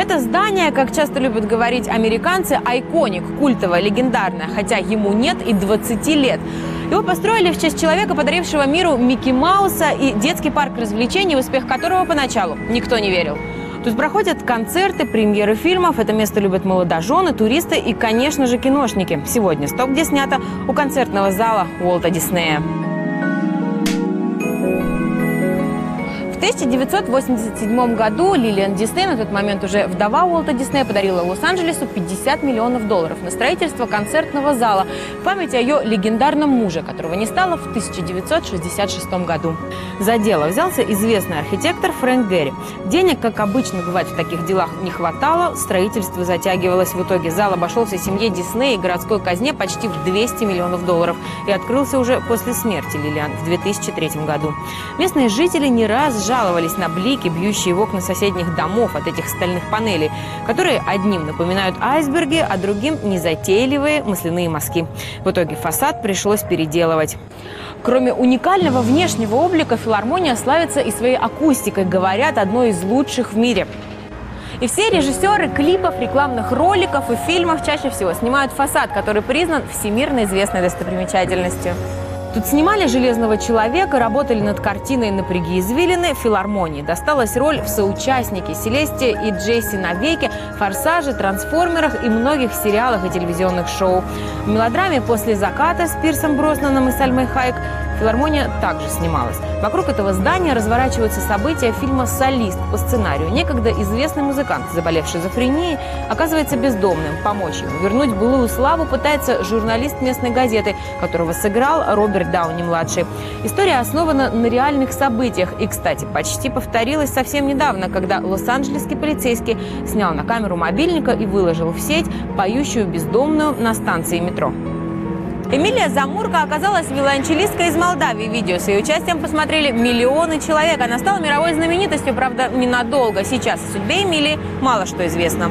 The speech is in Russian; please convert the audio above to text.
Это здание, как часто любят говорить американцы, айконик, культовое, легендарное, хотя ему нет и 20 лет. Его построили в честь человека, подарившего миру Микки Мауса и детский парк развлечений, в успех которого поначалу никто не верил. Тут проходят концерты, премьеры фильмов. Это место любят молодожены, туристы и, конечно же, киношники. Сегодня «Стоп», где снято у концертного зала Уолта Диснея. В 1987 году Лилиан Дисней, на тот момент уже вдова Уолта Диснея, подарила Лос-Анджелесу 50 миллионов долларов на строительство концертного зала в память о ее легендарном муже, которого не стало в 1966 году. За дело взялся известный архитектор Фрэнк Гэри. Денег, как обычно бывает в таких делах, не хватало, строительство затягивалось. В итоге зал обошелся семье Диснея и городской казне почти в 200 миллионов долларов и открылся уже после смерти Лилиан в 2003 году. Местные жители не раз жаловались на блики, бьющие в окна соседних домов от этих стальных панелей, которые одним напоминают айсберги, а другим незатейливые масляные мазки. В итоге фасад пришлось переделывать. Кроме уникального внешнего облика, филармония славится и своей акустикой, говорят, одной из лучших в мире. И все режиссеры клипов, рекламных роликов и фильмов чаще всего снимают фасад, который признан всемирно известной достопримечательностью. Тут снимали «Железного человека», работали над картиной «Напряги извилины» филармонии. Досталась роль в соучастнике Селесте и Джесси навеки, «Форсаже», «Трансформерах» и многих сериалах и телевизионных шоу. В мелодраме «После заката» с Пирсом Броснаном и Сальмой Хайк Филармония также снималась. Вокруг этого здания разворачиваются события фильма «Солист» по сценарию. Некогда известный музыкант, заболевший шизофренией, оказывается бездомным. Помочь ему вернуть былую славу пытается журналист местной газеты, которого сыграл Роберт Дауни-младший. История основана на реальных событиях и, кстати, почти повторилась совсем недавно, когда лос-анджелесский полицейский снял на камеру мобильника и выложил в сеть поющую бездомную на станции метро. Эмилия Замурка оказалась виолончелисткой из Молдавии. Видео с ее участием посмотрели миллионы человек. Она стала мировой знаменитостью, правда, ненадолго. Сейчас о судьбе Эмилии мало что известно.